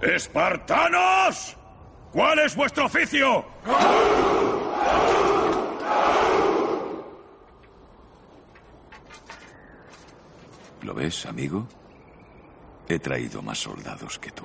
¡Espartanos! ¿Cuál es vuestro oficio? ¿Lo ves, amigo? He traído más soldados que tú.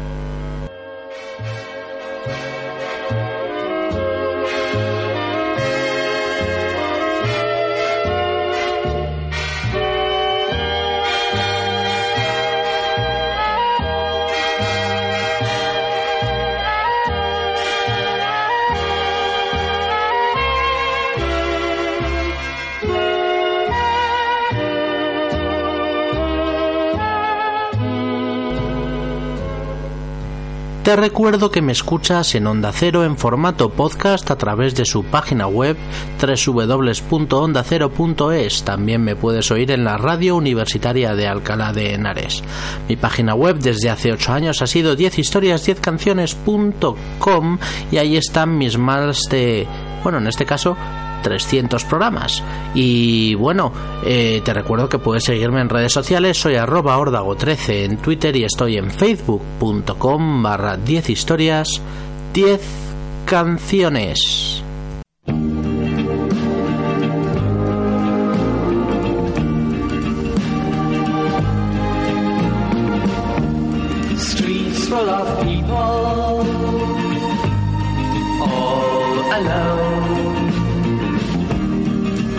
Te recuerdo que me escuchas en Onda Cero en formato podcast a través de su página web www.ondacero.es. También me puedes oír en la radio universitaria de Alcalá de Henares. Mi página web desde hace 8 años ha sido 10historias10canciones.com y ahí están mis más de, bueno, en este caso 300 programas. Y bueno, eh, te recuerdo que puedes seguirme en redes sociales, soy arroba ordago13 en Twitter y estoy en facebook.com barra 10 historias, 10 canciones.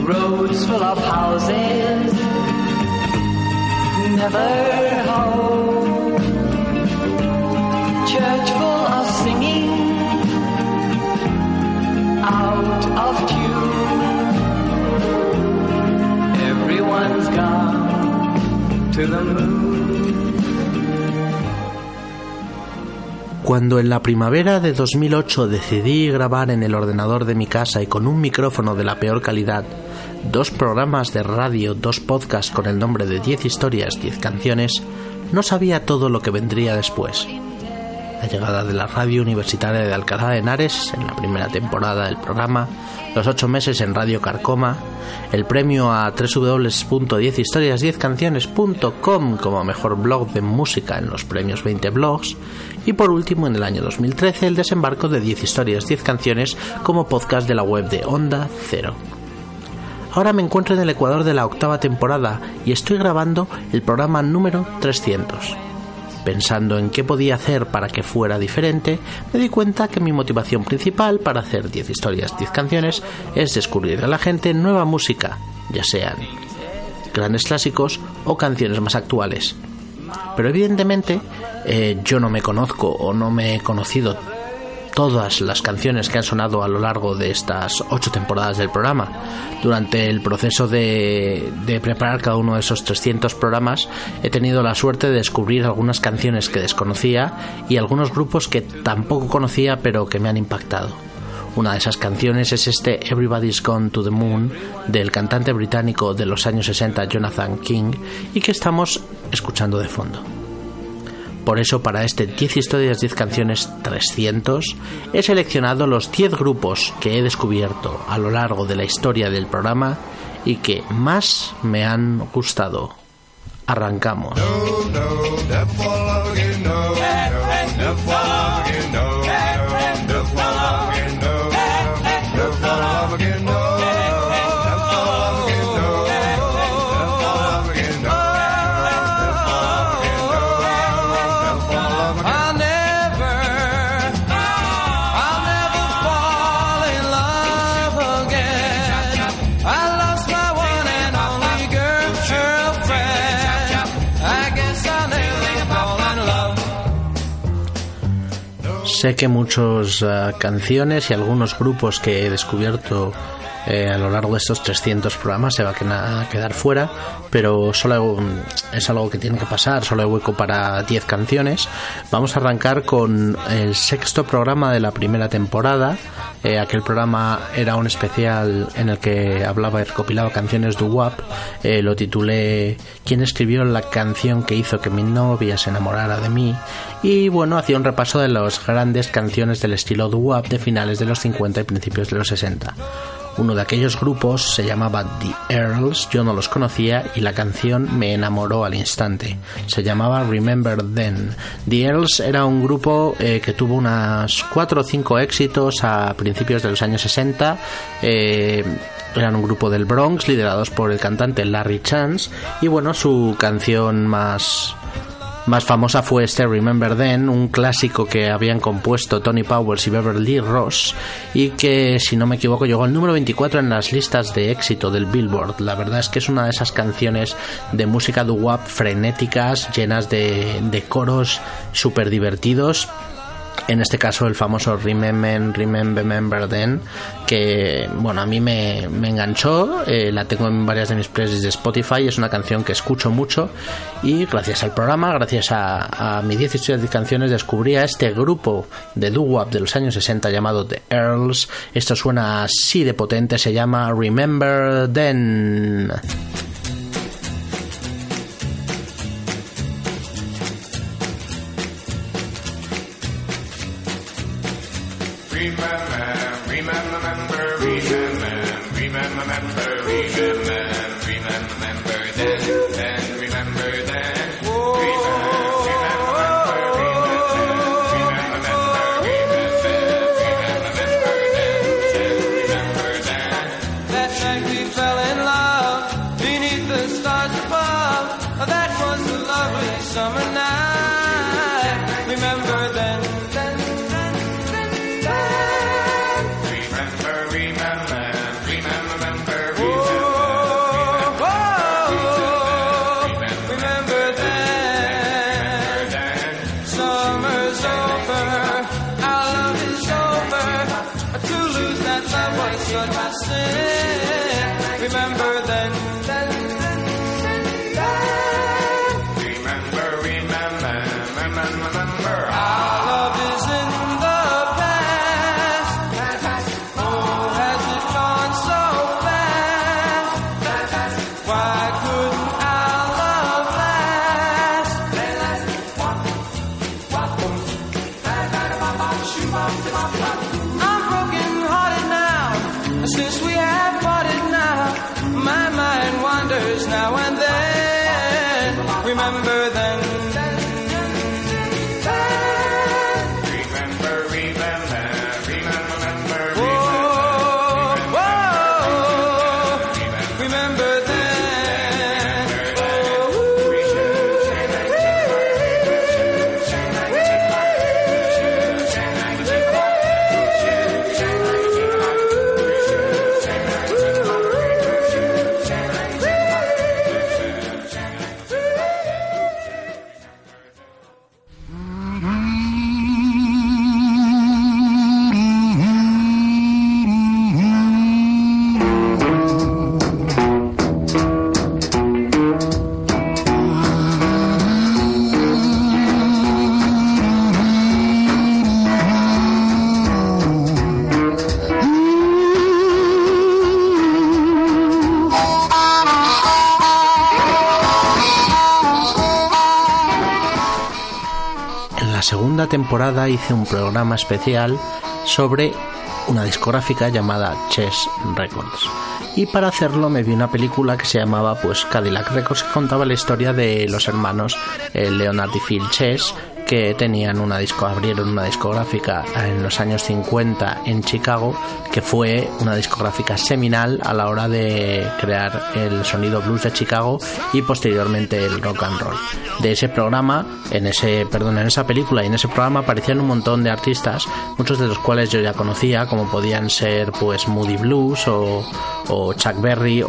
Roads full of houses, never home. Church full of singing, out of tune. Everyone's gone to the moon. Cuando en la primavera de 2008 decidí grabar en el ordenador de mi casa y con un micrófono de la peor calidad dos programas de radio, dos podcasts con el nombre de 10 historias, 10 canciones, no sabía todo lo que vendría después. La llegada de la radio universitaria de Alcalá de Henares en la primera temporada del programa, los ocho meses en Radio Carcoma, el premio a www.10historias10canciones.com como mejor blog de música en los premios 20 blogs y por último en el año 2013 el desembarco de 10 historias 10 canciones como podcast de la web de Onda Cero. Ahora me encuentro en el Ecuador de la octava temporada y estoy grabando el programa número 300. Pensando en qué podía hacer para que fuera diferente, me di cuenta que mi motivación principal para hacer 10 historias, 10 canciones es descubrir a la gente nueva música, ya sean grandes clásicos o canciones más actuales. Pero evidentemente eh, yo no me conozco o no me he conocido todas las canciones que han sonado a lo largo de estas ocho temporadas del programa. Durante el proceso de, preparar cada uno de esos 300 programas he tenido la suerte de descubrir algunas canciones que desconocía y algunos grupos que tampoco conocía pero que me han impactado. Una de esas canciones es este Everybody's Gone to the Moon del cantante británico de los años 60 Jonathan King y que estamos escuchando de fondo. Por eso para este 10 historias 10 canciones 300 he seleccionado los 10 grupos que he descubierto a lo largo de la historia del programa y que más me han gustado. Arrancamos. I'll Sé que muchas eh, canciones y algunos grupos que he descubierto eh, a lo largo de estos 300 programas se va a quedar fuera, pero solo mm, es algo que tiene que pasar, solo hay hueco para 10 canciones. Vamos a arrancar con el sexto programa de la primera temporada. Eh, aquel programa era un especial en el que hablaba y recopilaba canciones de WAP. Eh, lo titulé ¿Quién escribió la canción que hizo que mi novia se enamorara de mí? Y bueno, hacía un repaso de las grandes canciones del estilo doo-wop de finales de los 50 y principios de los 60. Uno de aquellos grupos se llamaba The Earls, yo no los conocía y la canción me enamoró al instante. Se llamaba Remember Then. The Earls era un grupo eh, que tuvo unas 4 o 5 éxitos a principios de los años 60. eh, eran un grupo del Bronx liderados por el cantante Larry Chance y bueno, su canción más más famosa fue este Remember Then, un clásico que habían compuesto Tony Powers y Beverly Ross y que, si no me equivoco, llegó al número 24 en las listas de éxito del Billboard. La verdad es que es una de esas canciones de música doo-wop frenéticas, llenas de, de coros súper divertidos en este caso el famoso Remember, Remember, Then, que bueno, a mí me, enganchó, eh, la tengo en varias de mis playlists de Spotify, es una canción que escucho mucho y gracias al programa, gracias a, a mis 10 historias de canciones descubrí a este grupo de doo-wop de los años 60 llamado The Earls, esto suena así de potente, se llama Remember Then. remember, remember, remember, remember, remember. remember. Temporada hice un programa especial sobre una discográfica llamada Chess Records. Y para hacerlo me vi una película que se llamaba pues Cadillac Records que contaba la historia de los hermanos eh, Leonard y Phil Chess que tenían una disco abrieron una discográfica en los años 50 en Chicago que fue una discográfica seminal a la hora de crear el sonido blues de Chicago y posteriormente el rock and roll. De ese programa, en ese, perdón, en esa película y en ese programa aparecían un montón de artistas, muchos de los cuales yo ya conocía, como podían ser pues Moody Blues o, o Chuck Berry o,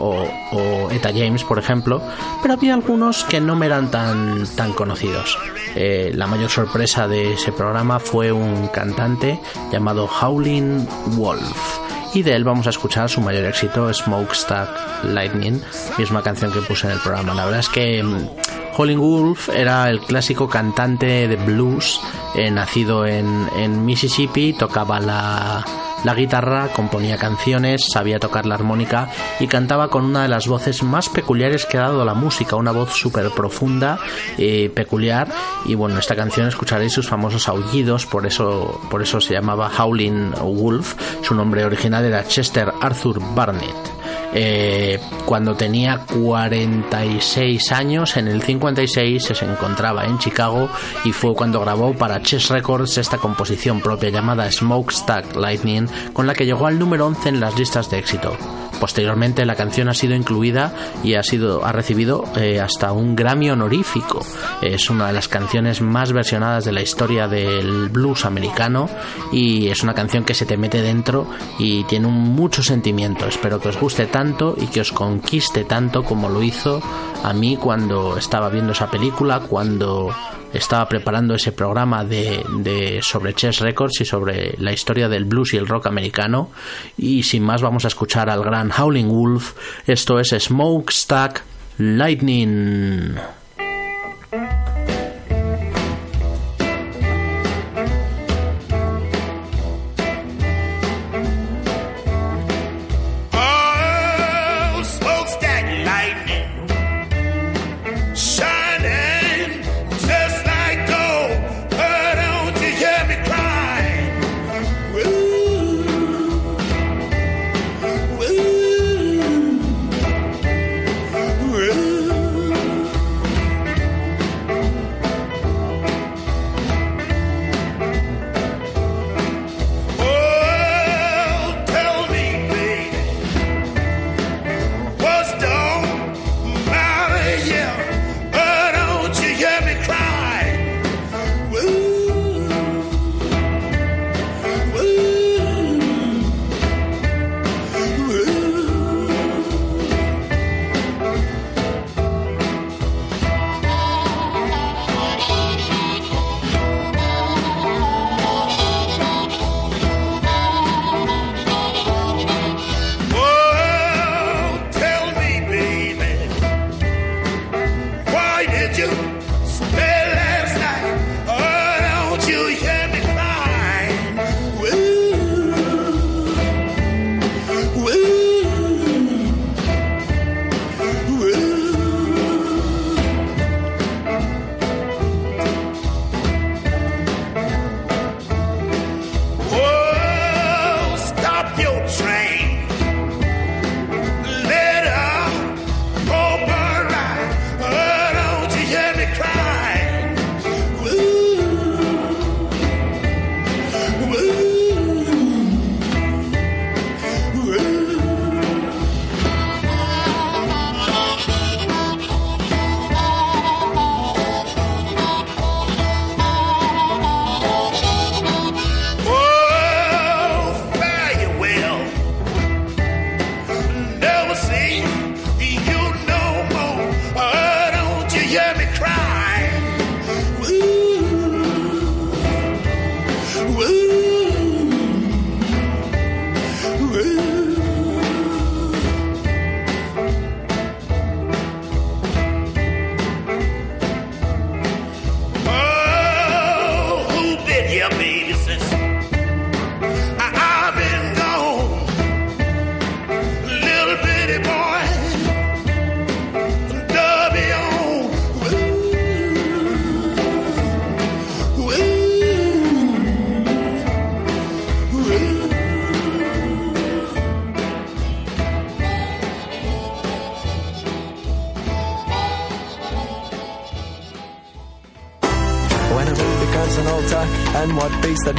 o Etta James, por ejemplo, pero había algunos que no me eran tan, tan conocidos. Eh, la mayor sorpresa de ese programa fue un cantante llamado Howling Wolf. Y de él vamos a escuchar su mayor éxito, Smokestack Lightning, misma canción que puse en el programa. La verdad es que mm, Howling Wolf era el clásico cantante de blues, eh, nacido en, en Mississippi, tocaba la, la guitarra, componía canciones, sabía tocar la armónica y cantaba con una de las voces más peculiares que ha dado la música, una voz súper profunda, eh, peculiar. Y bueno, en esta canción escucharéis sus famosos aullidos, por eso, por eso se llamaba Howling Wolf. Su nombre original era Chester Arthur Barnett. Eh, cuando tenía 46 años, en el 56 se encontraba en Chicago y fue cuando grabó para Chess Records esta composición propia llamada Smokestack Lightning, con la que llegó al número 11 en las listas de éxito. Posteriormente la canción ha sido incluida y ha sido ha recibido eh, hasta un Grammy honorífico. Es una de las canciones más versionadas de la historia del blues americano y es una canción que se te mete dentro y tiene un mucho sentimiento. Espero que os guste tanto y que os conquiste tanto como lo hizo a mí cuando estaba viendo esa película, cuando estaba preparando ese programa de, sobre Chess Records y sobre la historia del blues y el rock americano. Y sin más vamos a escuchar al gran Howling Wolf. Esto es Smokestack Lightning.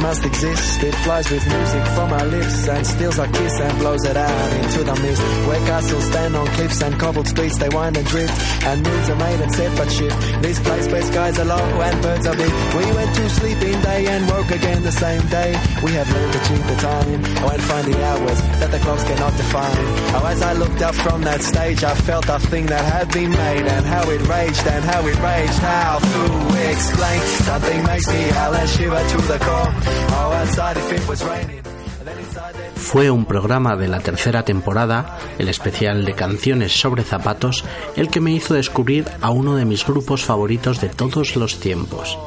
Must exist? It flies with music from our lips and steals our kiss and blows it out into the mist. Where castles stand on cliffs and cobbled streets they wind and drift. And moons are made and set but shift. This place where skies are low and birds are big. We went to sleep in day and woke again the same day. We have learned to cheat the time. And find the hours that the clocks cannot define. Oh, as I looked up from that stage, I felt the thing that had been made and how it raged and how it raged. How to explain? Something makes me howl and shiver to the core. Oh, outside if it was raining. Fue un programa de la tercera temporada, el especial de canciones sobre zapatos, el que me hizo descubrir a uno de mis grupos favoritos de todos los tiempos.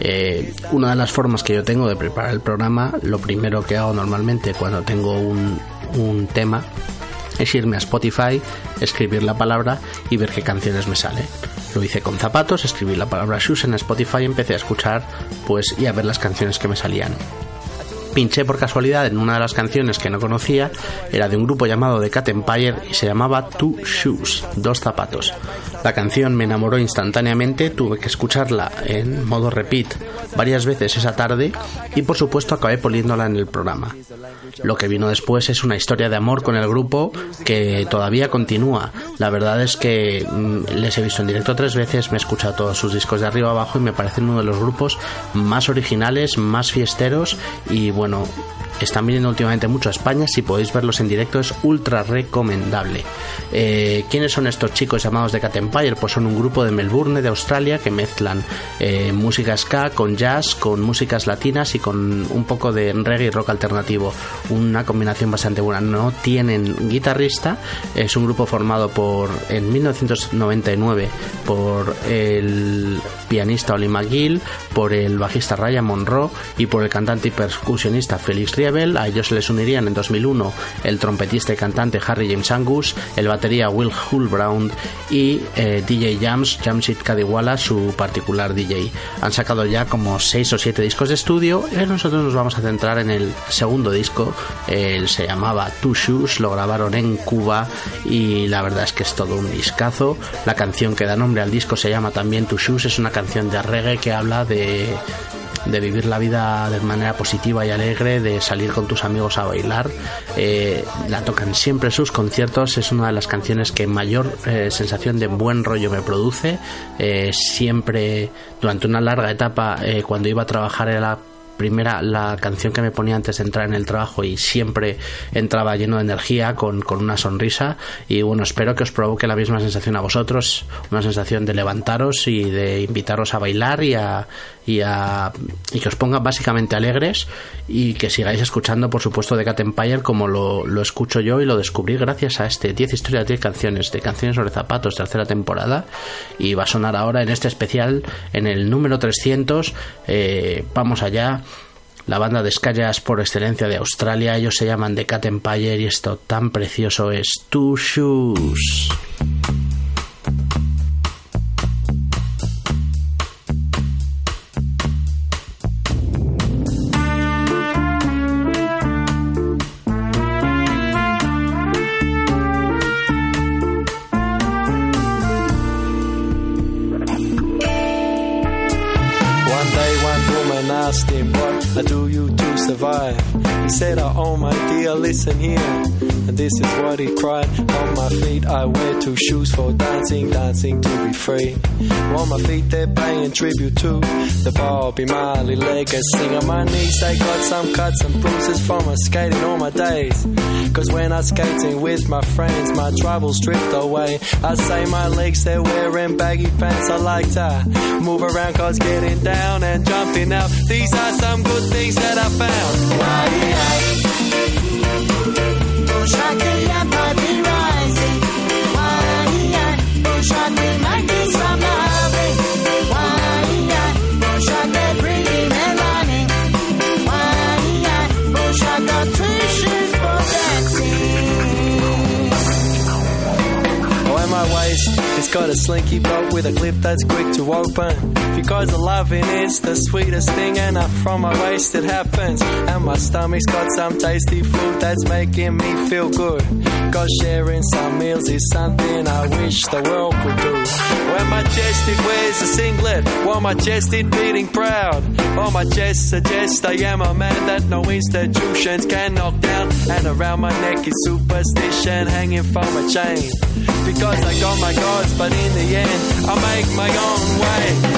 Eh, una de las formas que yo tengo de preparar el programa, lo primero que hago normalmente cuando tengo un, un tema es irme a Spotify, escribir la palabra y ver qué canciones me sale. Lo hice con zapatos, escribí la palabra shoes en Spotify y empecé a escuchar pues y a ver las canciones que me salían pinché por casualidad en una de las canciones que no conocía, era de un grupo llamado The Cat Empire y se llamaba Two Shoes, dos zapatos. La canción me enamoró instantáneamente, tuve que escucharla en modo repeat varias veces esa tarde y por supuesto acabé poniéndola en el programa. Lo que vino después es una historia de amor con el grupo que todavía continúa. La verdad es que mm, les he visto en directo tres veces, me he escuchado todos sus discos de arriba abajo y me parecen uno de los grupos más originales, más fiesteros y bueno, están viniendo últimamente mucho a España. Si podéis verlos en directo es ultra recomendable. Eh, ¿Quiénes son estos chicos llamados de Cat Empire? Pues son un grupo de Melbourne, de Australia, que mezclan eh, música ska con jazz, con músicas latinas y con un poco de reggae y rock alternativo. Una combinación bastante buena. No tienen guitarrista. Es un grupo formado por en 1999 por el pianista Oli McGill, por el bajista Ryan Monroe y por el cantante y percusionista Felix Riebel. A ellos se les unirían en 2001 el trompetista y cantante Harry James Angus, el batería Will Hull Brown y eh, DJ Jams, Jamshid Kadiwala, su particular DJ. Han sacado ya como 6 o 7 discos de estudio y nosotros nos vamos a centrar en el segundo disco. Él se llamaba Two Shoes, lo grabaron en Cuba y la verdad es que es todo un discazo. La canción que da nombre al disco se llama también Two Shoes, es una canción de reggae que habla de de vivir la vida de manera positiva y alegre, de salir con tus amigos a bailar. Eh, la tocan siempre sus conciertos, es una de las canciones que mayor eh, sensación de buen rollo me produce. Eh, siempre, durante una larga etapa, eh, cuando iba a trabajar era la primera la canción que me ponía antes de entrar en el trabajo y siempre entraba lleno de energía con, con una sonrisa y bueno espero que os provoque la misma sensación a vosotros una sensación de levantaros y de invitaros a bailar y a, y a y que os ponga básicamente alegres y que sigáis escuchando por supuesto de Cat Empire como lo, lo escucho yo y lo descubrí gracias a este 10 historias 10 canciones de canciones sobre zapatos tercera temporada y va a sonar ahora en este especial en el número 300 eh, vamos allá la banda de Skyas por excelencia de Australia. Ellos se llaman The Cat Empire y esto tan precioso es Two Shoes. said, I Oh my listen here. And this is what he cried. On my feet, I wear two shoes for dancing, dancing to be free. On my feet, they're paying tribute to the Bobby Marley legacy. On my knees, they got some cuts and bruises from my skating all my days. Cause when I'm skating with my friends, my troubles drift away. I say my legs, they're wearing baggy pants. I like to move around cause getting down and jumping out. These are some good things that I found. Oh, and got a slinky bolt with a clip that's quick to open. Because the loving is the sweetest thing, and up from my waist it happens. And my stomach's got some tasty food that's making me feel good. Cause sharing some meals is something I wish the world could do. When my chest it wears a singlet, while my chest it beating proud. While my chest suggests I am a man that no institutions can knock down. And around my neck is superstition hanging from a chain. Because I got my gods, but in the end, I make my own way. And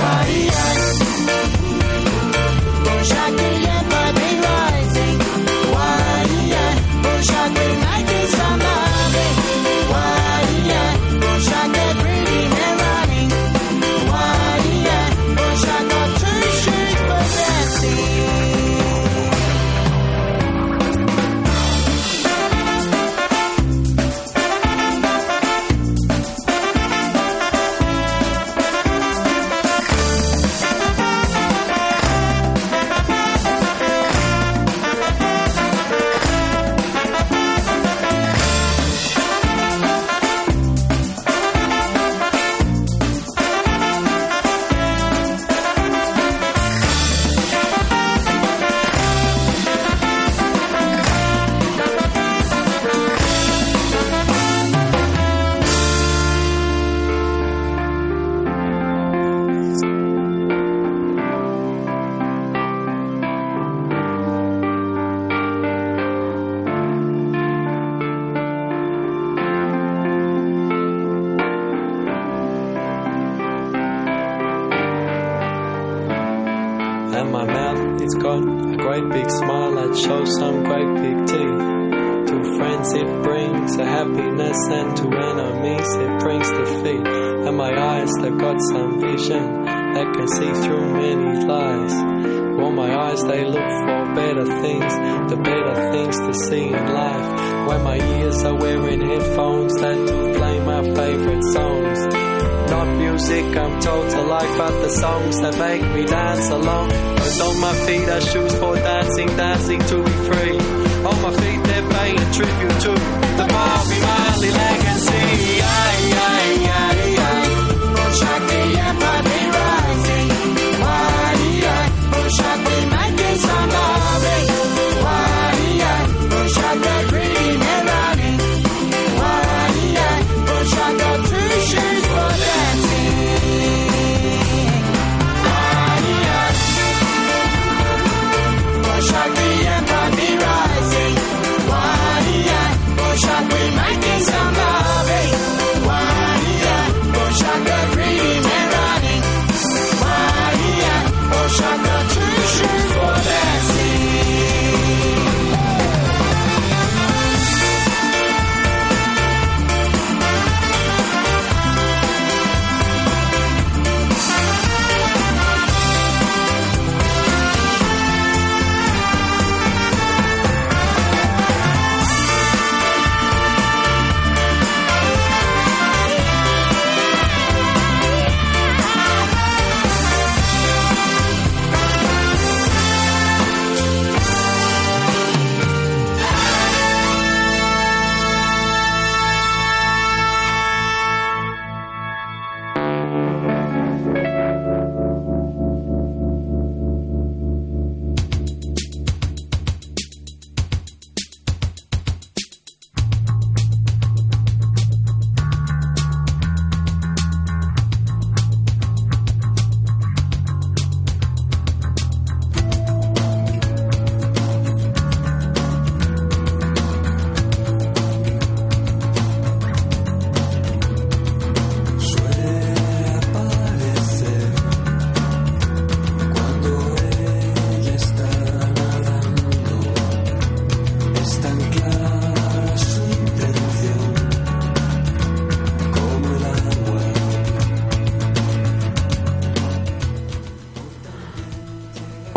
Yeah.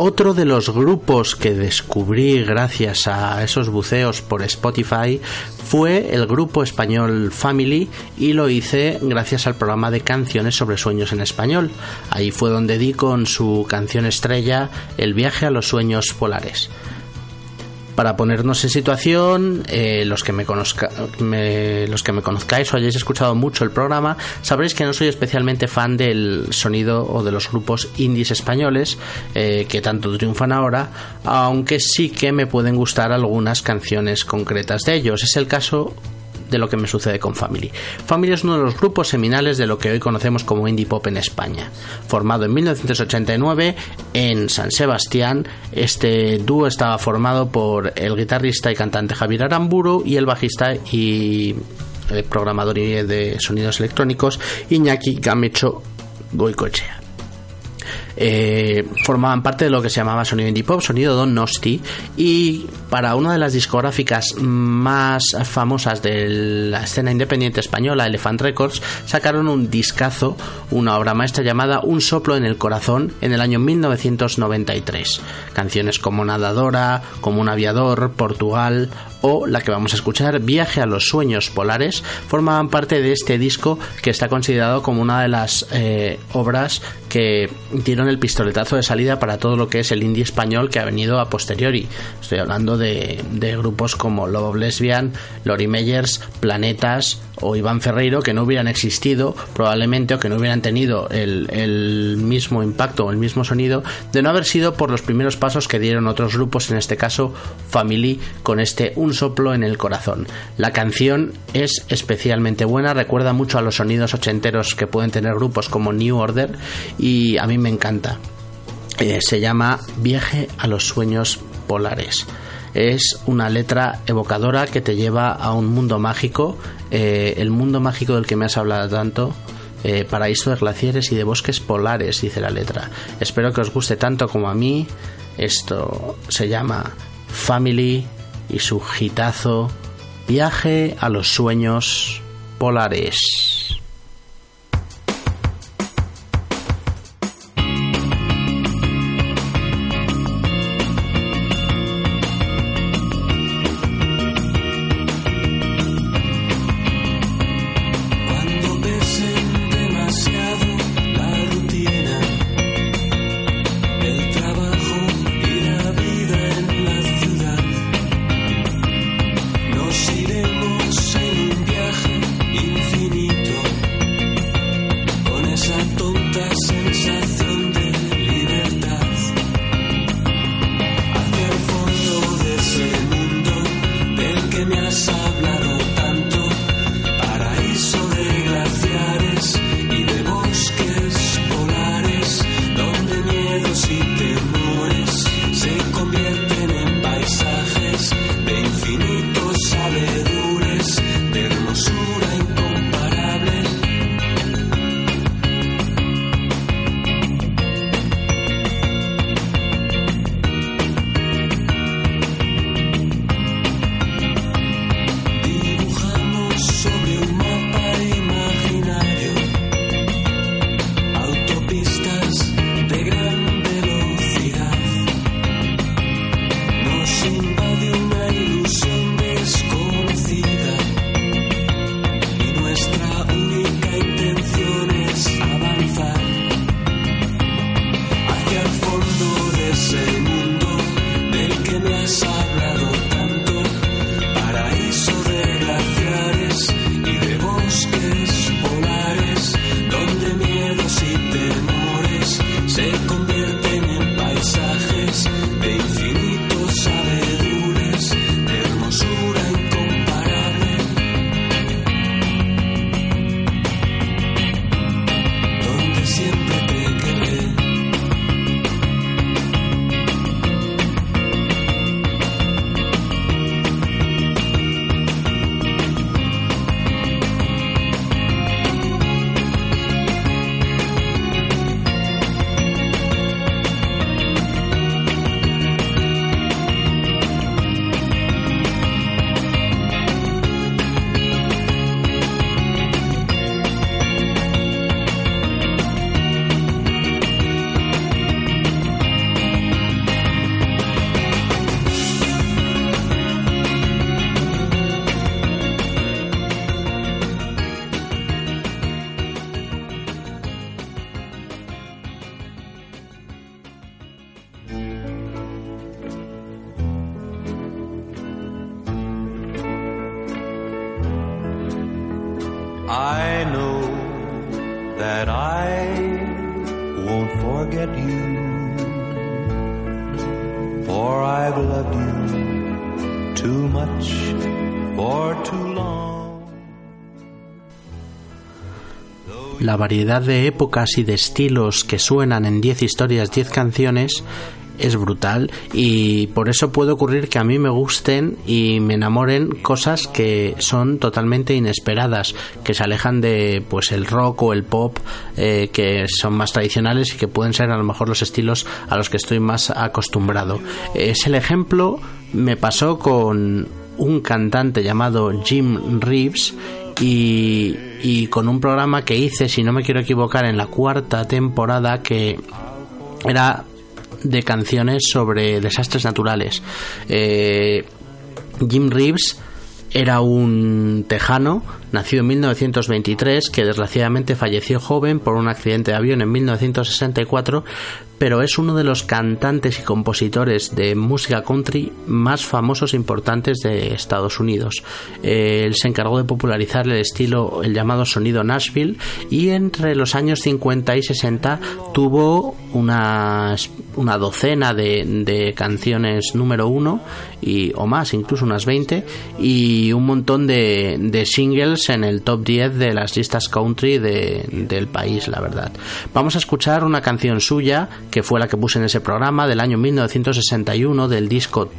Otro de los grupos que descubrí gracias a esos buceos por Spotify fue el grupo español Family y lo hice gracias al programa de canciones sobre sueños en español. Ahí fue donde di con su canción estrella El viaje a los sueños polares. Para ponernos en situación, eh, los, que me conozca, los que me conozcáis o hayáis escuchado mucho el programa, sabréis que no soy especialmente fan del sonido o de los grupos indies españoles eh, que tanto triunfan ahora, aunque sí que me pueden gustar algunas canciones concretas de ellos. Es el caso de lo que me sucede con Family. Family es uno de los grupos seminales de lo que hoy conocemos como indie pop en España. Formado en 1989 en San Sebastián, este dúo estaba formado por el guitarrista y cantante Javier Aramburu y el bajista y eh, programador de sonidos electrónicos Iñaki Gamecho Goicoechea. Eh, formaban parte de lo que se llamaba sonido indie pop, sonido Don Nosti, y para una de las discográficas más famosas de la escena independiente española, Elephant Records, sacaron un discazo, una obra maestra llamada Un soplo en el corazón en el año 1993. Canciones como Nadadora, como Un aviador, Portugal o la que vamos a escuchar, Viaje a los sueños polares, formaban parte de este disco que está considerado como una de las eh, obras que dieron el pistoletazo de salida para todo lo que es el indie español que ha venido a posteriori. Estoy hablando de, grupos como Love Lesbian, Lori Meyers, Planetas o Iván Ferreiro que no hubieran existido probablemente o que no hubieran tenido el, mismo impacto o el mismo sonido de no haber sido por los primeros pasos que dieron otros grupos, en este caso Family, con este soplo en el corazón. La canción es especialmente buena, recuerda mucho a los sonidos ochenteros que pueden tener grupos como New Order y a mí me encanta. Eh, se llama Viaje a los sueños polares. Es una letra evocadora que te lleva a un mundo mágico, eh, el mundo mágico del que me has hablado tanto, eh, paraíso de glaciares y de bosques polares, dice la letra. Espero que os guste tanto como a mí. Esto se llama Family y su hitazo Viaje a los sueños polares. La variedad de épocas y de estilos que suenan en 10 historias, 10 canciones es brutal y por eso puede ocurrir que a mí me gusten y me enamoren cosas que son totalmente inesperadas, que se alejan de pues el rock o el pop eh, que son más tradicionales y que pueden ser a lo mejor los estilos a los que estoy más acostumbrado. Es el ejemplo me pasó con un cantante llamado Jim Reeves y, y con un programa que hice, si no me quiero equivocar, en la cuarta temporada que era de canciones sobre desastres naturales. Eh, Jim Reeves era un tejano nacido en 1923 que desgraciadamente falleció joven por un accidente de avión en 1964 pero es uno de los cantantes y compositores de música country más famosos e importantes de Estados Unidos. Él se encargó de popularizar el estilo, el llamado sonido Nashville, y entre los años 50 y 60 tuvo una, docena de, canciones número uno y, o más, incluso unas 20, y un montón de singles en el top 10 de las listas country de, del país, la verdad. Vamos a escuchar una canción suya que fue la que puse en ese programa del año 1961 del disco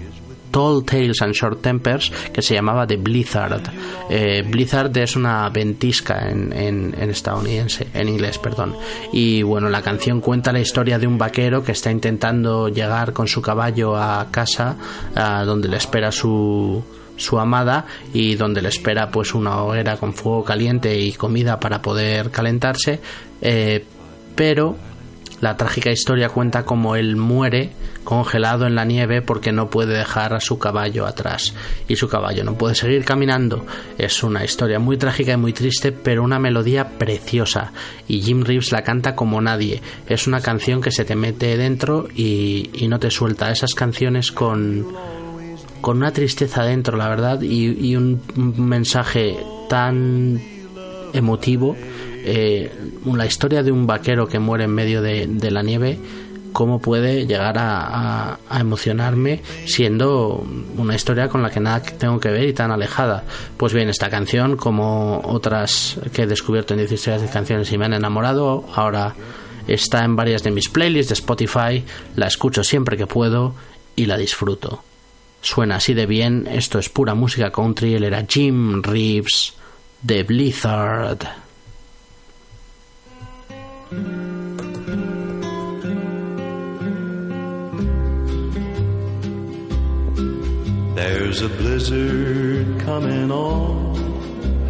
Tall Tales and Short Tempers que se llamaba The Blizzard. Eh, Blizzard es una ventisca en, en, en, estadounidense, en inglés, perdón. Y bueno, la canción cuenta la historia de un vaquero que está intentando llegar con su caballo a casa a donde le espera su su amada y donde le espera pues una hoguera con fuego caliente y comida para poder calentarse eh, pero la trágica historia cuenta cómo él muere congelado en la nieve porque no puede dejar a su caballo atrás y su caballo no puede seguir caminando. Es una historia muy trágica y muy triste, pero una melodía preciosa y Jim Reeves la canta como nadie. Es una canción que se te mete dentro y, y no te suelta. Esas canciones con con una tristeza dentro, la verdad, y, un, mensaje tan emotivo eh, la historia de un vaquero que muere en medio de, la nieve cómo puede llegar a, a, a, emocionarme siendo una historia con la que nada tengo que ver y tan alejada. Pues bien, esta canción, como otras que he descubierto en 16 de canciones y me han enamorado, ahora está en varias de mis playlists de Spotify, la escucho siempre que puedo y la disfruto. Suena así de bien, esto es pura música country, él era Jim Reeves de Blizzard. There's a blizzard coming on.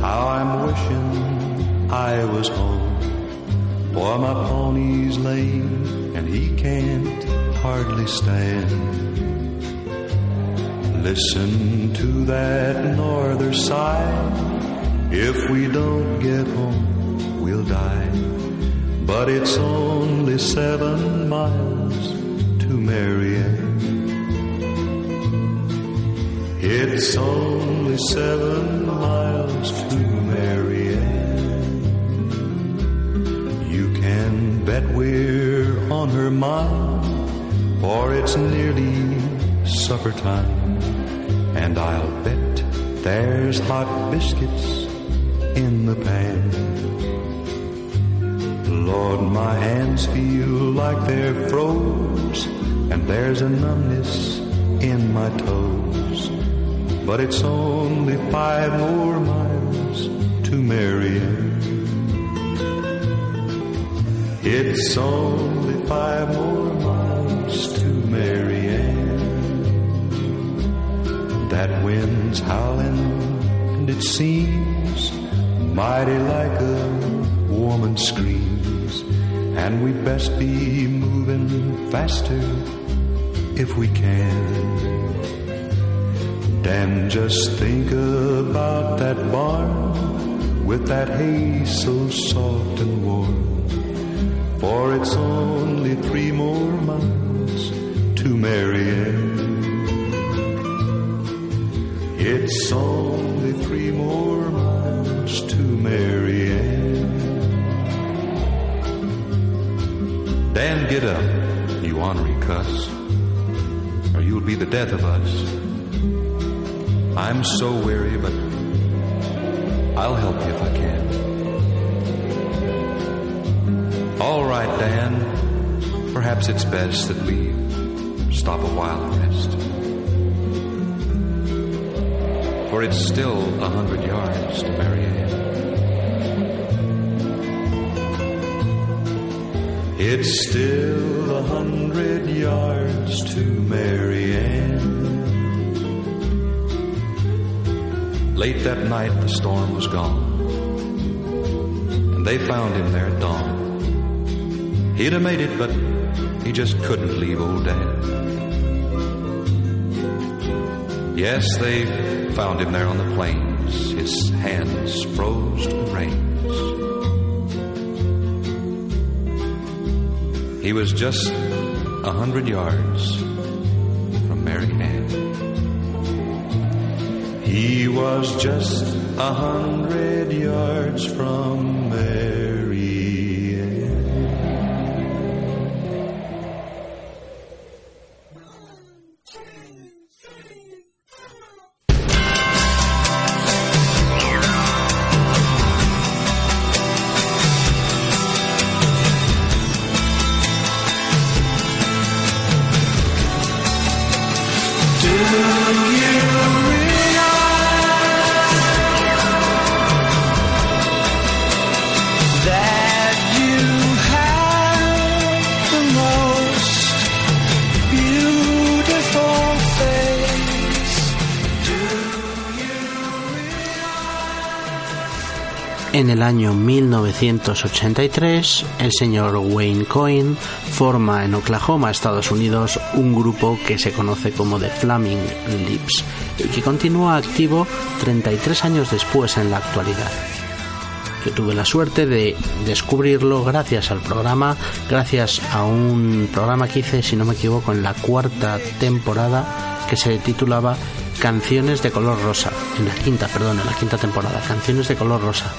How I'm wishing I was home. For my pony's lame and he can't hardly stand. Listen to that norther sigh. If we don't get home, we'll die. But it's only seven miles to Marianne. It's only seven miles to Marianne. You can bet we're on her mind, for it's nearly supper time. And I'll bet there's hot biscuits in the pan. Lord, my hands feel like they're froze, and there's a numbness in my toes. But it's only five more miles to Marianne. It's only five more That wind's howling, and it seems mighty like a woman screams. And we'd best be moving faster if we can. And just think about that barn with that hay so soft and warm. For it's only three more miles to Marianne. It's only three more months to Mary Ann. Dan, get up, you ornery cuss, or you'll be the death of us. I'm so weary, but I'll help you if I can. All right, Dan, perhaps it's best that we stop a while and rest. For it's still a hundred yards to Marianne. It's still a hundred yards to Marianne. Late that night, the storm was gone, and they found him there at dawn. He'd have made it, but he just couldn't leave old Dad. Yes, they found him there on the plains, his hands froze to the reins. He was just a hundred yards from Mary Ann. He was just a hundred yards from año 1983, el señor Wayne Coyne forma en Oklahoma, Estados Unidos, un grupo que se conoce como The Flaming Lips y que continúa activo 33 años después en la actualidad. Yo tuve la suerte de descubrirlo gracias al programa, gracias a un programa que hice, si no me equivoco, en la cuarta temporada que se titulaba Canciones de color rosa, en la quinta, perdón, en la quinta temporada, Canciones de color rosa.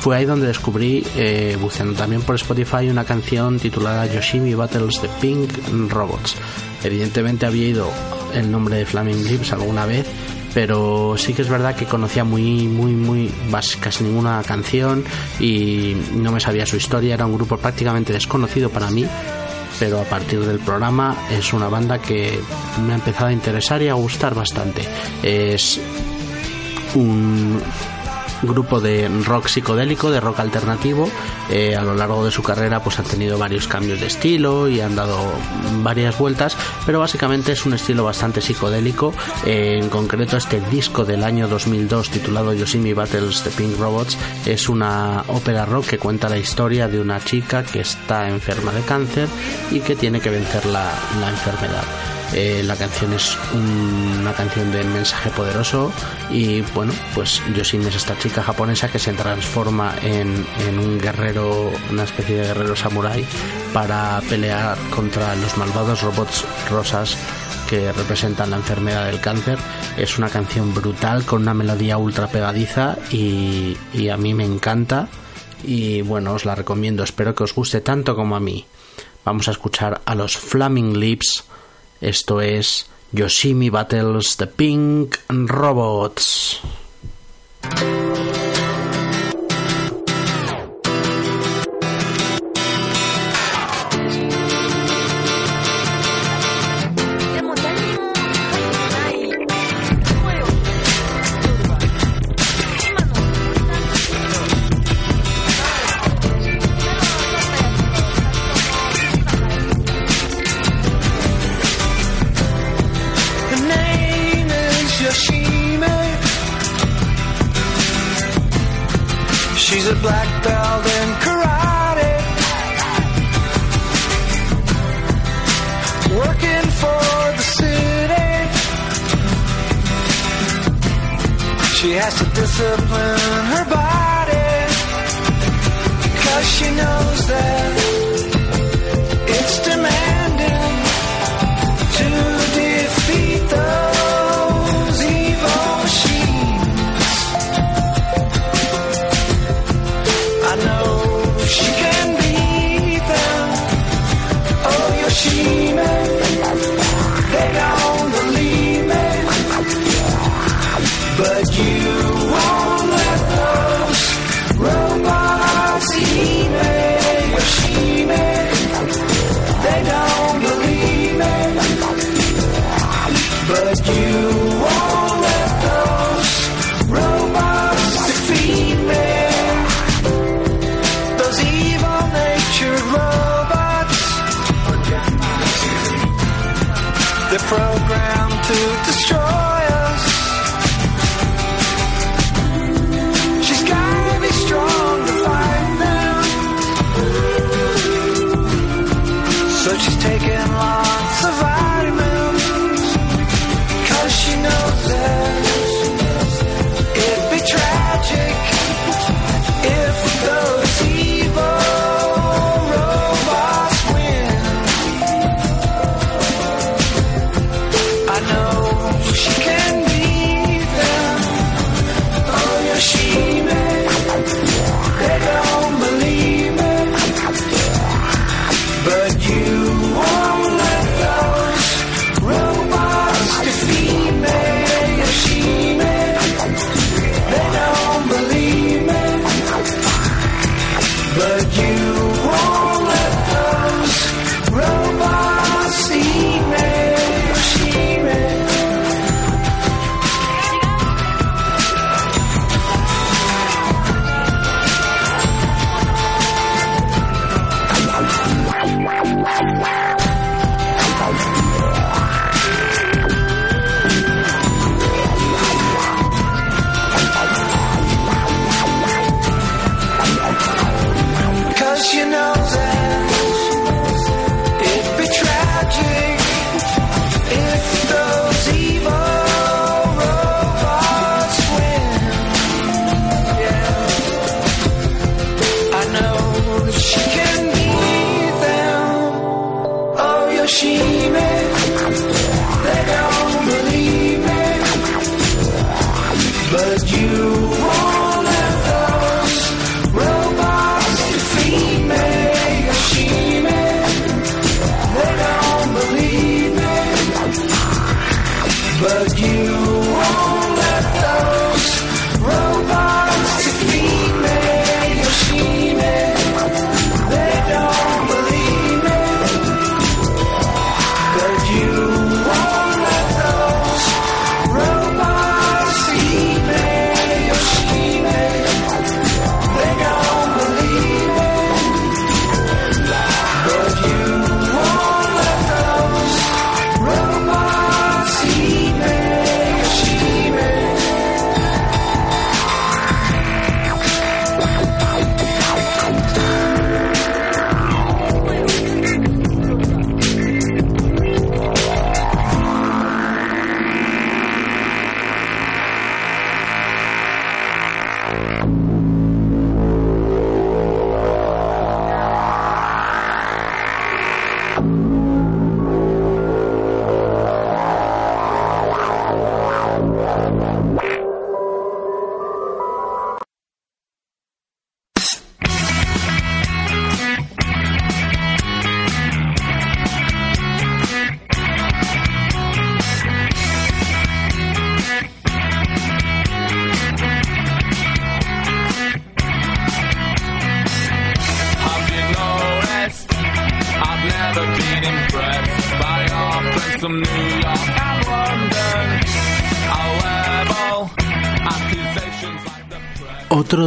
Fue ahí donde descubrí, eh, buceando también por Spotify, una canción titulada Yoshimi Battles the Pink Robots. Evidentemente había ido el nombre de Flaming Lips alguna vez, pero sí que es verdad que conocía muy, muy, muy, casi ninguna canción y no me sabía su historia. Era un grupo prácticamente desconocido para mí, pero a partir del programa es una banda que me ha empezado a interesar y a gustar bastante. Es un grupo de rock psicodélico, de rock alternativo. Eh, a lo largo de su carrera pues han tenido varios cambios de estilo y han dado varias vueltas, pero básicamente es un estilo bastante psicodélico. Eh, en concreto este disco del año 2002 titulado Yoshimi Battles the Pink Robots es una ópera rock que cuenta la historia de una chica que está enferma de cáncer y que tiene que vencer la, la enfermedad. Eh, la canción es un- una canción de mensaje poderoso y bueno, pues Yoshimi es esta chica japonesa que se transforma en, en un guerrero, una especie de guerrero samurái para pelear contra los malvados robots rosas que representan la enfermedad del cáncer. Es una canción brutal con una melodía ultra pegadiza y, y a mí me encanta y bueno, os la recomiendo, espero que os guste tanto como a mí. Vamos a escuchar a los Flaming Lips. Esto es Yoshimi Battles the Pink Robots.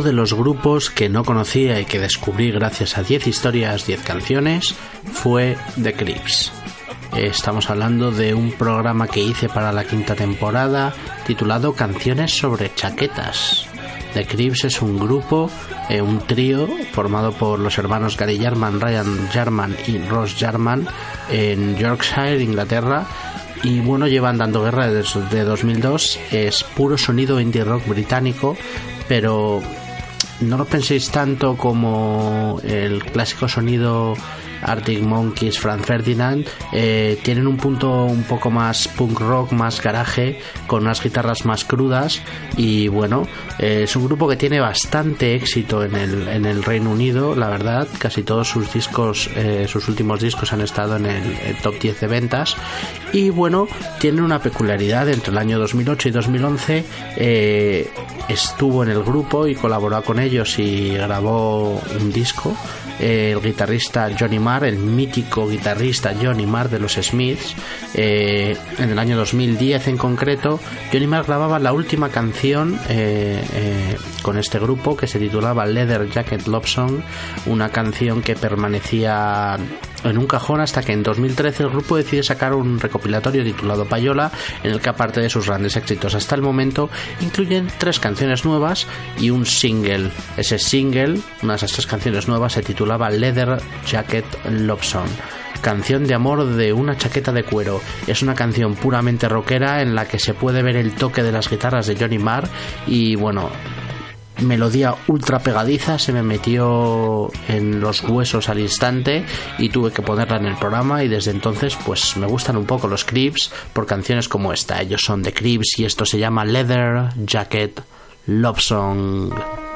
de los grupos que no conocía y que descubrí gracias a 10 historias, 10 canciones, fue The Crips. Estamos hablando de un programa que hice para la quinta temporada titulado Canciones sobre chaquetas. The Crips es un grupo, eh, un trío formado por los hermanos Gary Jarman, Ryan Jarman y Ross Jarman en Yorkshire, Inglaterra. Y bueno, llevan dando guerra desde 2002. Es puro sonido indie rock británico, pero no lo penséis tanto como el clásico sonido Arctic Monkeys, Franz Ferdinand, eh, tienen un punto un poco más punk rock, más garaje, con unas guitarras más crudas y bueno, eh, es un grupo que tiene bastante éxito en el, en el Reino Unido, la verdad, casi todos sus discos, eh, sus últimos discos han estado en el, el top 10 de ventas. Y bueno, tienen una peculiaridad, entre el año 2008 y 2011 eh, estuvo en el grupo y colaboró con ellos y grabó un disco eh, el guitarrista Johnny Marr, el mítico guitarrista Johnny Marr de los Smiths. Eh, en el año 2010 en concreto, Johnny Marr grababa la última canción eh, con este grupo que se titulaba Leather Jacket Love Song, una canción que permanecía en un cajón hasta que en 2013 el grupo decide sacar un recopilatorio titulado Payola en el que aparte de sus grandes éxitos hasta el momento incluyen tres canciones nuevas y un single. Ese single, una de esas tres canciones nuevas se titulaba Leather Jacket Love Song canción de amor de una chaqueta de cuero. Es una canción puramente rockera en la que se puede ver el toque de las guitarras de Johnny Marr y bueno, melodía ultra pegadiza se me metió en los huesos al instante y tuve que ponerla en el programa y desde entonces pues me gustan un poco los Creeps por canciones como esta. Ellos son de Creeps y esto se llama Leather Jacket Love Song.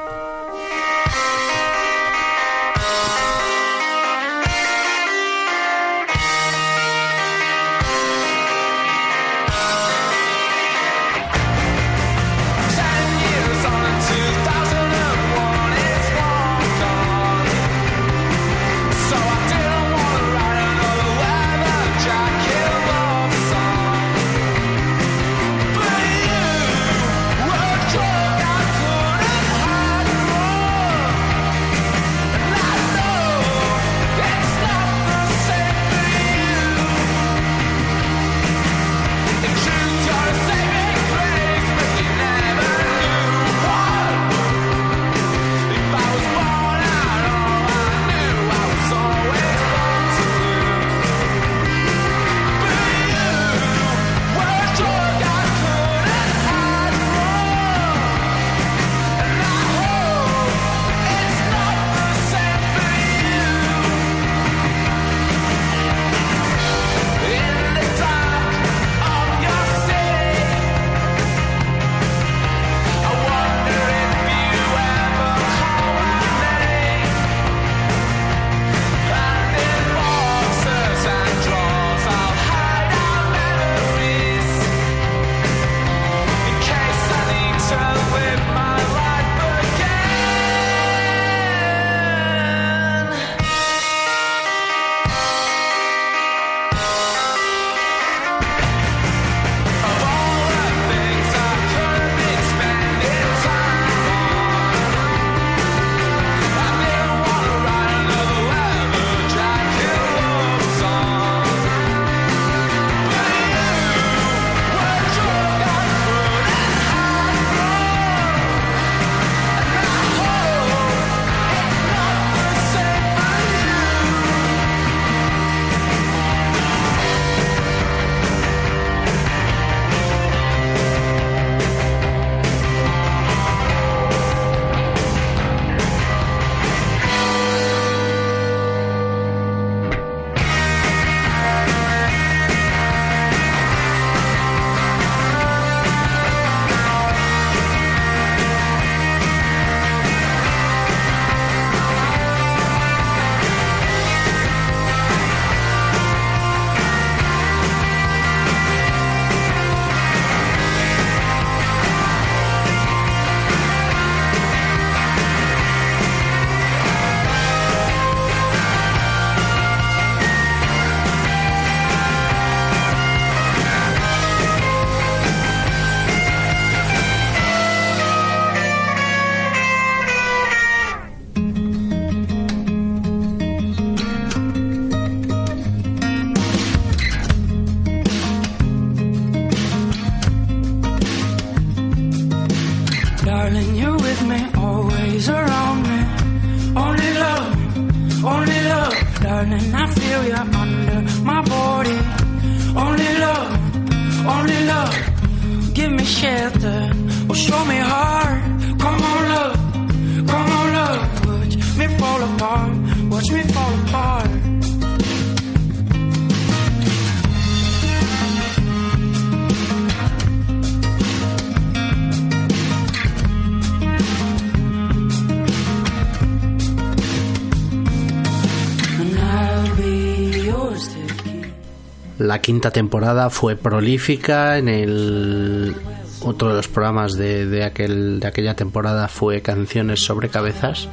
La quinta temporada fue prolífica en el otro de los programas de, de, aquel, de aquella temporada fue Canciones sobre Cabezas.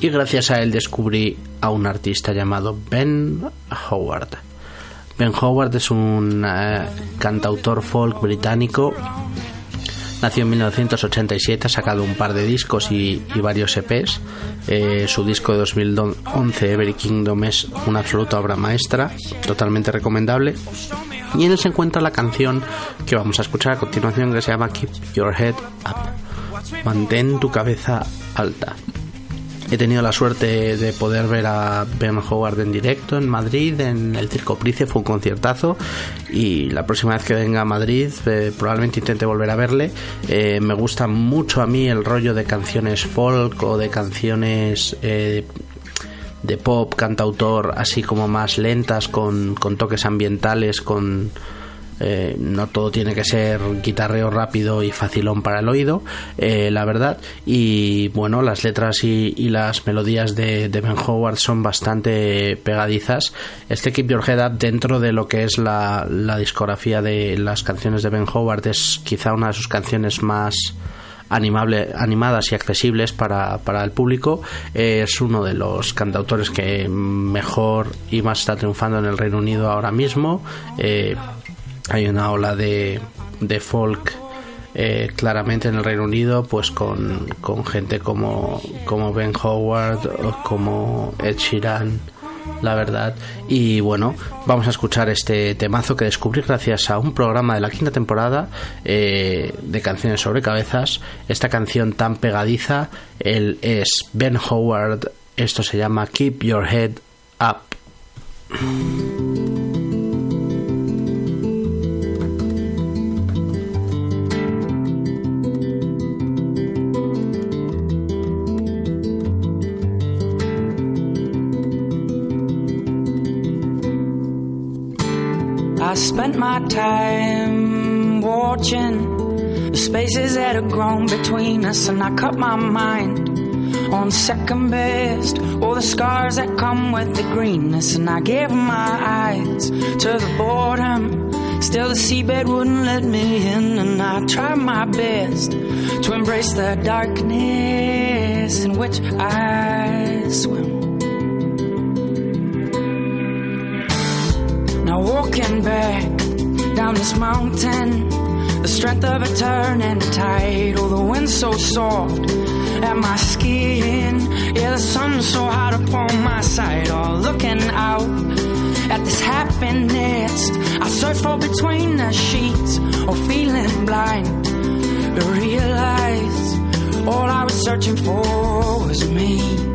Y gracias a él descubrí a un artista llamado Ben Howard. Ben Howard es un eh, cantautor folk británico. Nació en 1987, ha sacado un par de discos y, varios EPs. Eh, su disco de 2011, Every Kingdom, es una absoluta obra maestra, totalmente recomendable. Y en él se encuentra la canción que vamos a escuchar a continuación que se llama Keep Your Head Up. Mantén tu cabeza alta. He tenido la suerte de poder ver a Ben Howard en directo en Madrid, en el Circo Price, fue un conciertazo y la próxima vez que venga a Madrid eh, probablemente intente volver a verle. Eh, me gusta mucho a mí el rollo de canciones folk o de canciones eh, de pop, cantautor, así como más lentas, con, con toques ambientales, con... eh, no todo tiene que ser guitarreo rápido y facilón para el oído, eh, la verdad. Y bueno, las letras y, las melodías de, Ben Howard son bastante pegadizas. Este Keep Your Head Up, dentro de lo que es la, discografía de las canciones de Ben Howard, es quizá una de sus canciones más animadas y accesibles para, para el público. Es uno de los cantautores que mejor y más está triunfando en el Reino Unido ahora mismo. Eh, hay una ola de, de folk eh, claramente en el Reino Unido, pues con, con gente como, como Ben Howard, o como Ed Sheeran, la verdad. Y bueno, vamos a escuchar este temazo que descubrí gracias a un programa de la quinta temporada eh, de canciones sobre cabezas. Esta canción tan pegadiza, él es Ben Howard. Esto se llama Keep Your Head Up. Time watching the spaces that have grown between us, and I cut my mind on second best. All the scars that come with the greenness, and I gave my eyes to the boredom. Still, the seabed wouldn't let me in, and I tried my best to embrace the darkness in which I swim. Now walking back down this mountain, the strength of a turning tide. Oh, the wind so soft at my skin. Yeah, the sun so hot upon my side. Oh, looking out at this happiness, I search for between the sheets or feeling blind. To realize all I was searching for was me.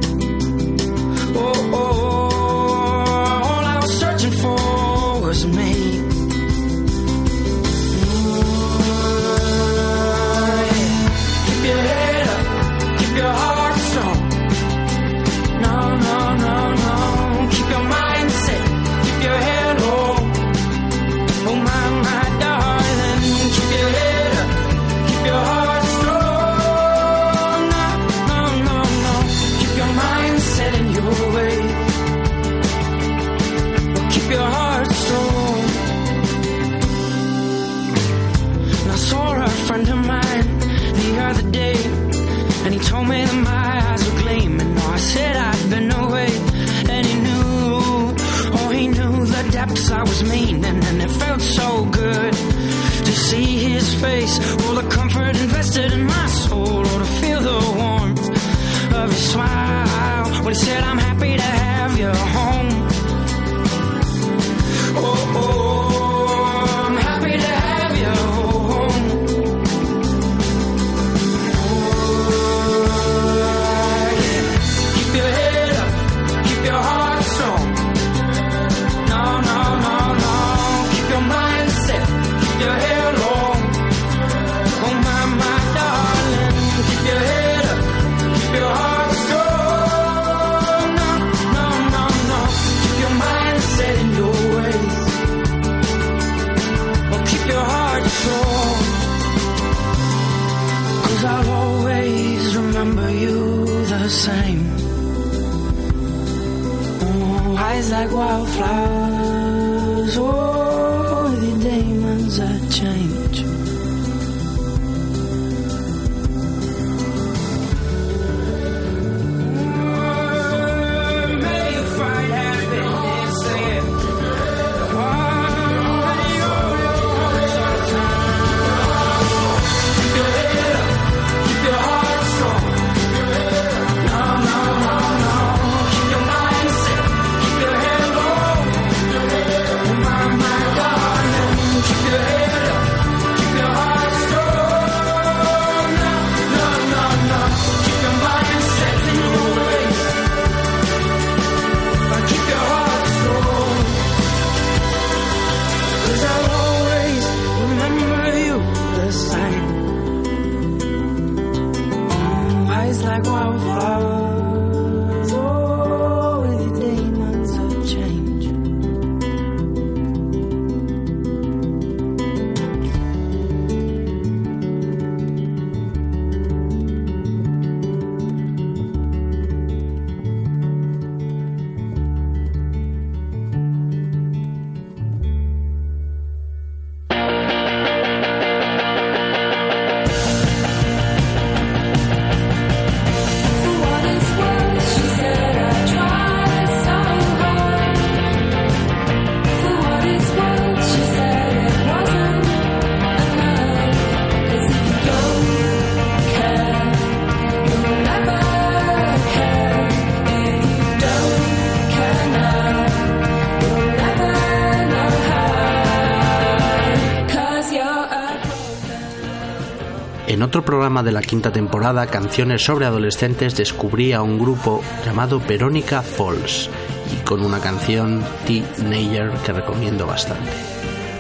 De la quinta temporada, Canciones sobre Adolescentes, descubrí a un grupo llamado Verónica Falls y con una canción Teenager que recomiendo bastante.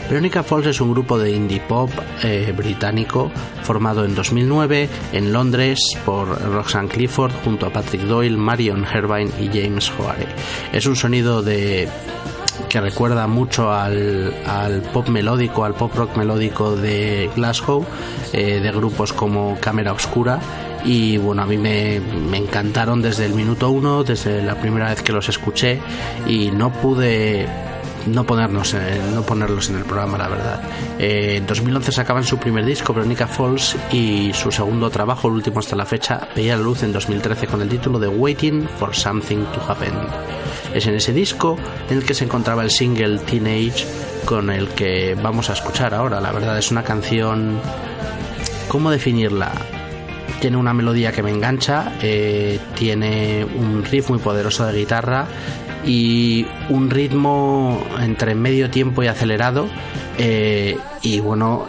Verónica Falls es un grupo de indie pop eh, británico formado en 2009 en Londres por Roxanne Clifford junto a Patrick Doyle, Marion Hervine y James Hoare. Es un sonido de que recuerda mucho al, pop melódico, al pop rock melódico de Glasgow, eh, de grupos como Cámara Oscura. Y bueno, a mí me encantaron desde el minuto uno, desde la primera vez que los escuché, y no pude no ponernos en- no ponerlos en el programa la verdad. Eh, en 2011 sacaban su primer disco Veronica Falls y su segundo trabajo el último hasta la fecha veía la luz en 2013 con el título de Waiting for Something to Happen. Es en ese disco en el que se encontraba el single Teenage con el que vamos a escuchar ahora. La verdad es una canción ¿cómo definirla? tiene una melodía que me engancha, eh, tiene un riff muy poderoso de guitarra y un ritmo entre medio tiempo y acelerado. eh, y bueno,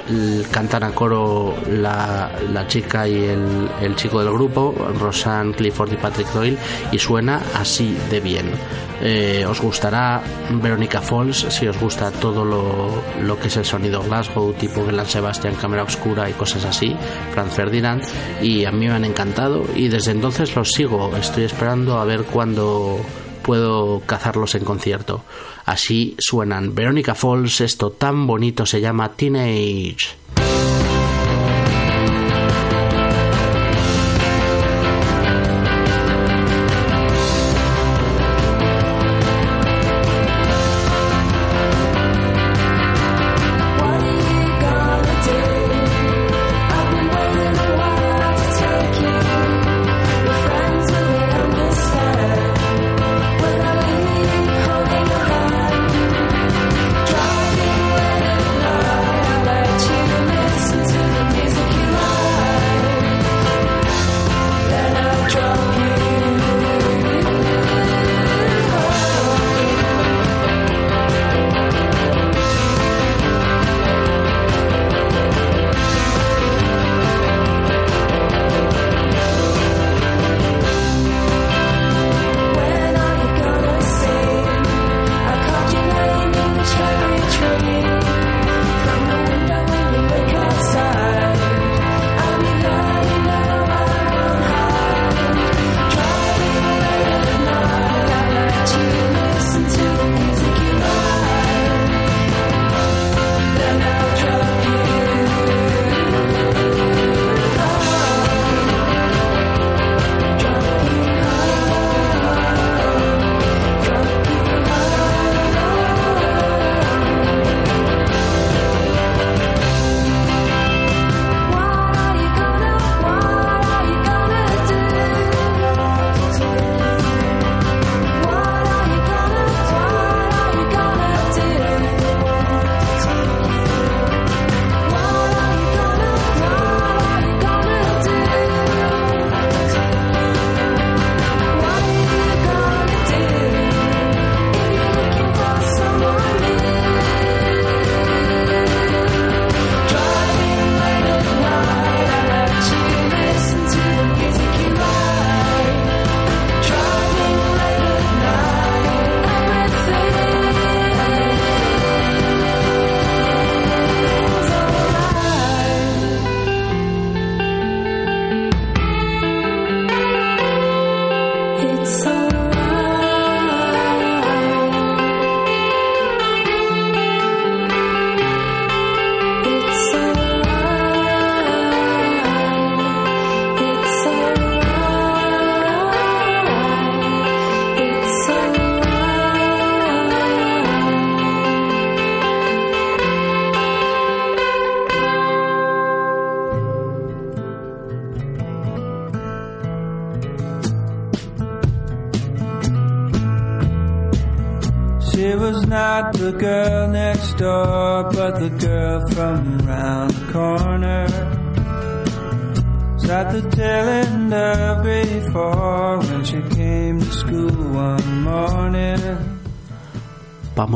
cantan a coro la, la chica y el, el chico del grupo, Rosanne Clifford y Patrick Doyle, y suena así de bien. Eh, os gustará Veronica Falls si os gusta todo lo, lo que es el sonido Glasgow, tipo Belen Sebastian, Cámara Oscura y cosas así, Franz Ferdinand, y a mí me han encantado y desde entonces los sigo. Estoy esperando a ver cuándo puedo cazarlos en concierto. Así suenan Veronica Falls, esto tan bonito se llama Teenage.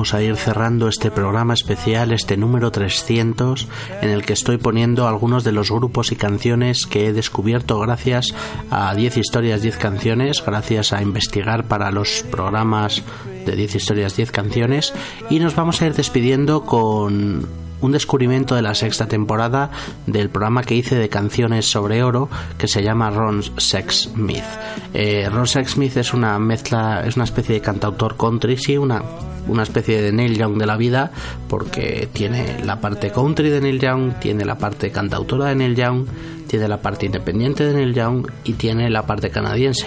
Vamos a ir cerrando este programa especial, este número 300, en el que estoy poniendo algunos de los grupos y canciones que he descubierto gracias a 10 historias, 10 canciones, gracias a investigar para los programas de 10 historias, 10 canciones, y nos vamos a ir despidiendo con un descubrimiento de la sexta temporada del programa que hice de canciones sobre oro que se llama Ron Sexsmith. Eh, Ron Sexsmith es una mezcla, es una especie de cantautor country, sí, una una especie de Neil Young de la vida porque tiene la parte country de Neil Young, tiene la parte cantautora de Neil Young, tiene la parte independiente de Neil Young y tiene la parte canadiense.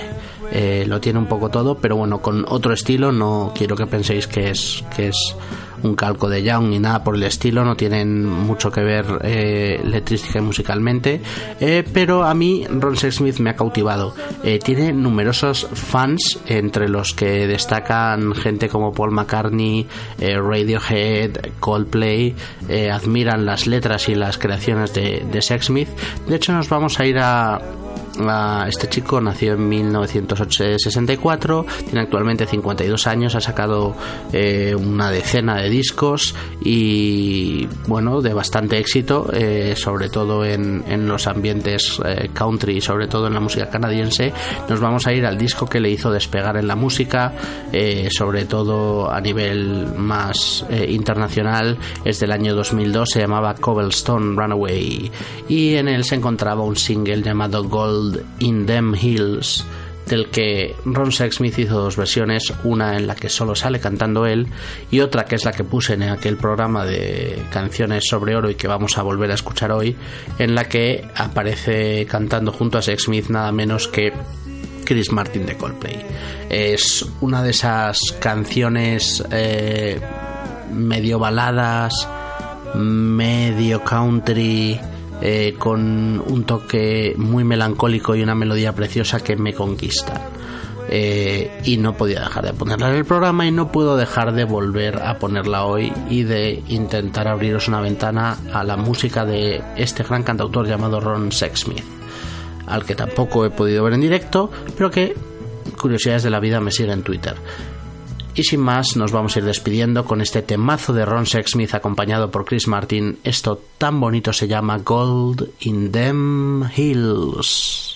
Eh, lo tiene un poco todo, pero bueno, con otro estilo. No quiero que penséis que es que es un calco de Young ni nada por el estilo, no tienen mucho que ver eh, letrística y musicalmente, eh, pero a mí Ron Sexsmith me ha cautivado. Eh, tiene numerosos fans, entre los que destacan gente como Paul McCartney, Radiohead, Coldplay, admiran las letras y las creaciones de, de Sexsmith. De hecho, nos vamos a ir a, este chico nació en 1964, tiene actualmente 52 años, ha sacado eh, una decena de discos y bueno, de bastante éxito, eh, sobre todo en, en los ambientes eh, country y sobre todo en la música canadiense. Nos vamos a ir al disco que le hizo despegar en la música, eh, sobre todo a nivel más internacional, es del año 2002, se llamaba Cobblestone Runaway y en él se encontraba un single llamado Gold in Them Hills del que Ron Sexsmith hizo dos versiones, una en la que solo sale cantando él y otra que es la que puse en aquel programa de canciones sobre oro y que vamos a volver a escuchar hoy, en la que aparece cantando junto a Sexsmith nada menos que Chris Martin de Coldplay. Es una de esas canciones eh, medio baladas, medio country, eh, con un toque muy melancólico y una melodía preciosa que me conquistan. Eh, y no podía dejar de ponerla en el programa y no puedo dejar de volver a ponerla hoy y de intentar abriros una ventana a la música de este gran cantautor llamado Ron Sexsmith, al que tampoco he podido ver en directo, pero que curiosidades de la vida me sigue en Twitter. Y sin más, nos vamos a ir despidiendo con este temazo de Ron Sexsmith acompañado por Chris Martin. Esto tan bonito se llama Gold in Them Hills.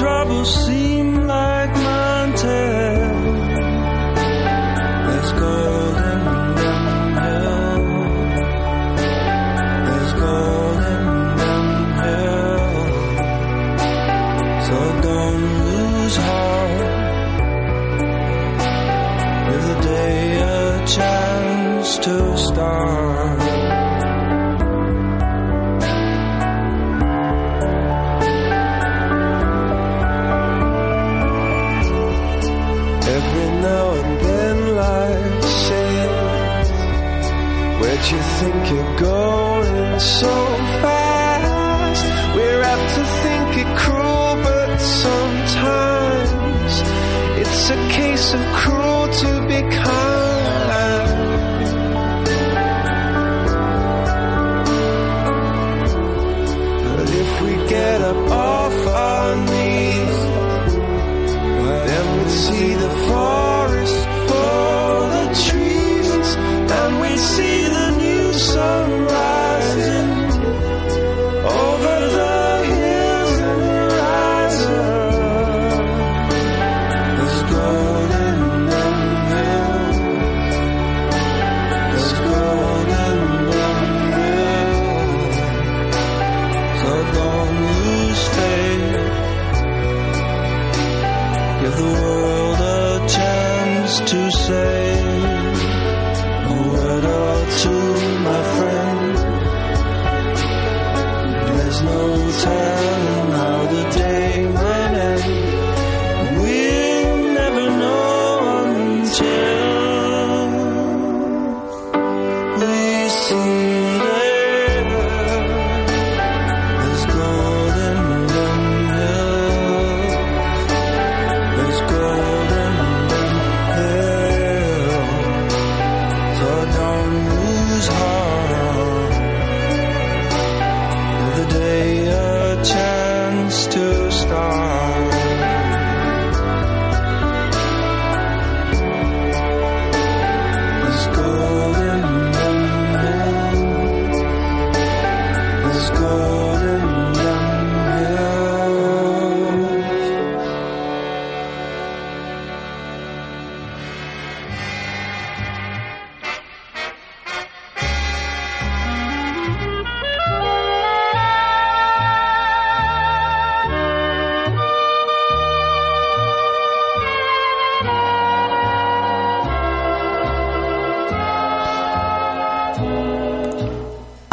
Troubles think you're going so fast? We're apt to think it cruel, but sometimes it's a case of cruel to be kind.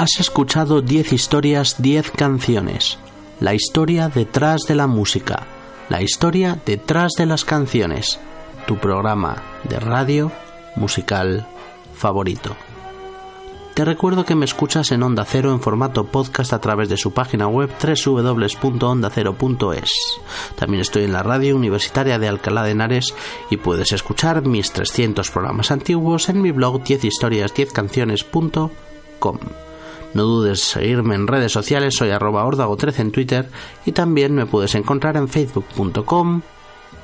Has escuchado 10 historias, 10 canciones. La historia detrás de la música. La historia detrás de las canciones. Tu programa de radio musical favorito. Te recuerdo que me escuchas en Onda Cero en formato podcast a través de su página web www.ondacero.es. También estoy en la radio universitaria de Alcalá de Henares y puedes escuchar mis 300 programas antiguos en mi blog 10historias10canciones.com. No dudes en seguirme en redes sociales, soy arroba ordago13 en Twitter y también me puedes encontrar en facebook.com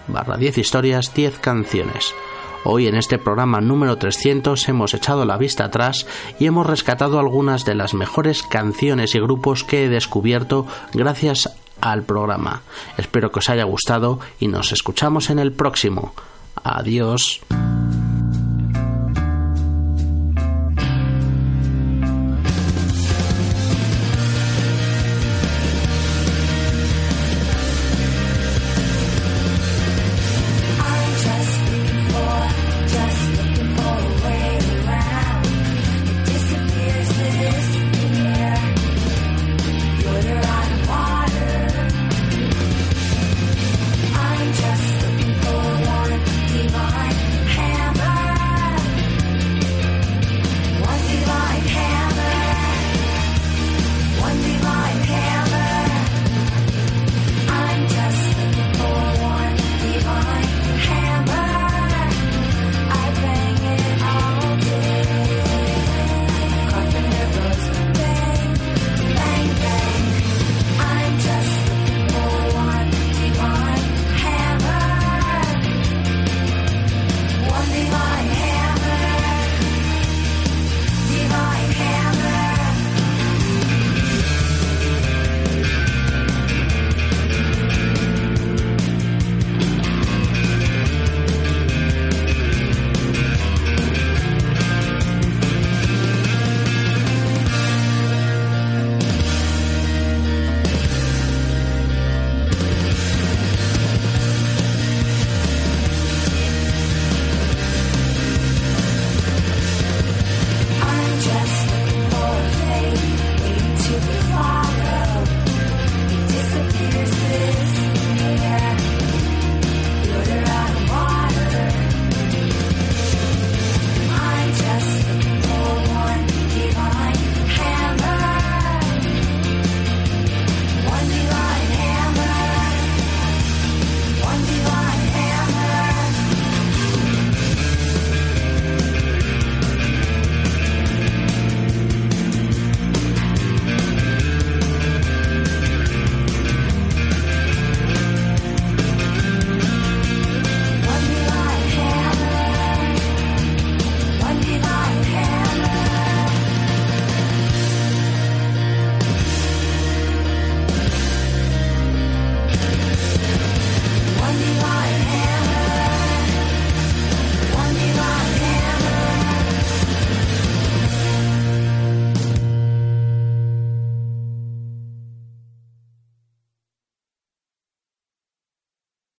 barra 10 historias 10 canciones. Hoy en este programa número 300 hemos echado la vista atrás y hemos rescatado algunas de las mejores canciones y grupos que he descubierto gracias al programa. Espero que os haya gustado y nos escuchamos en el próximo. Adiós.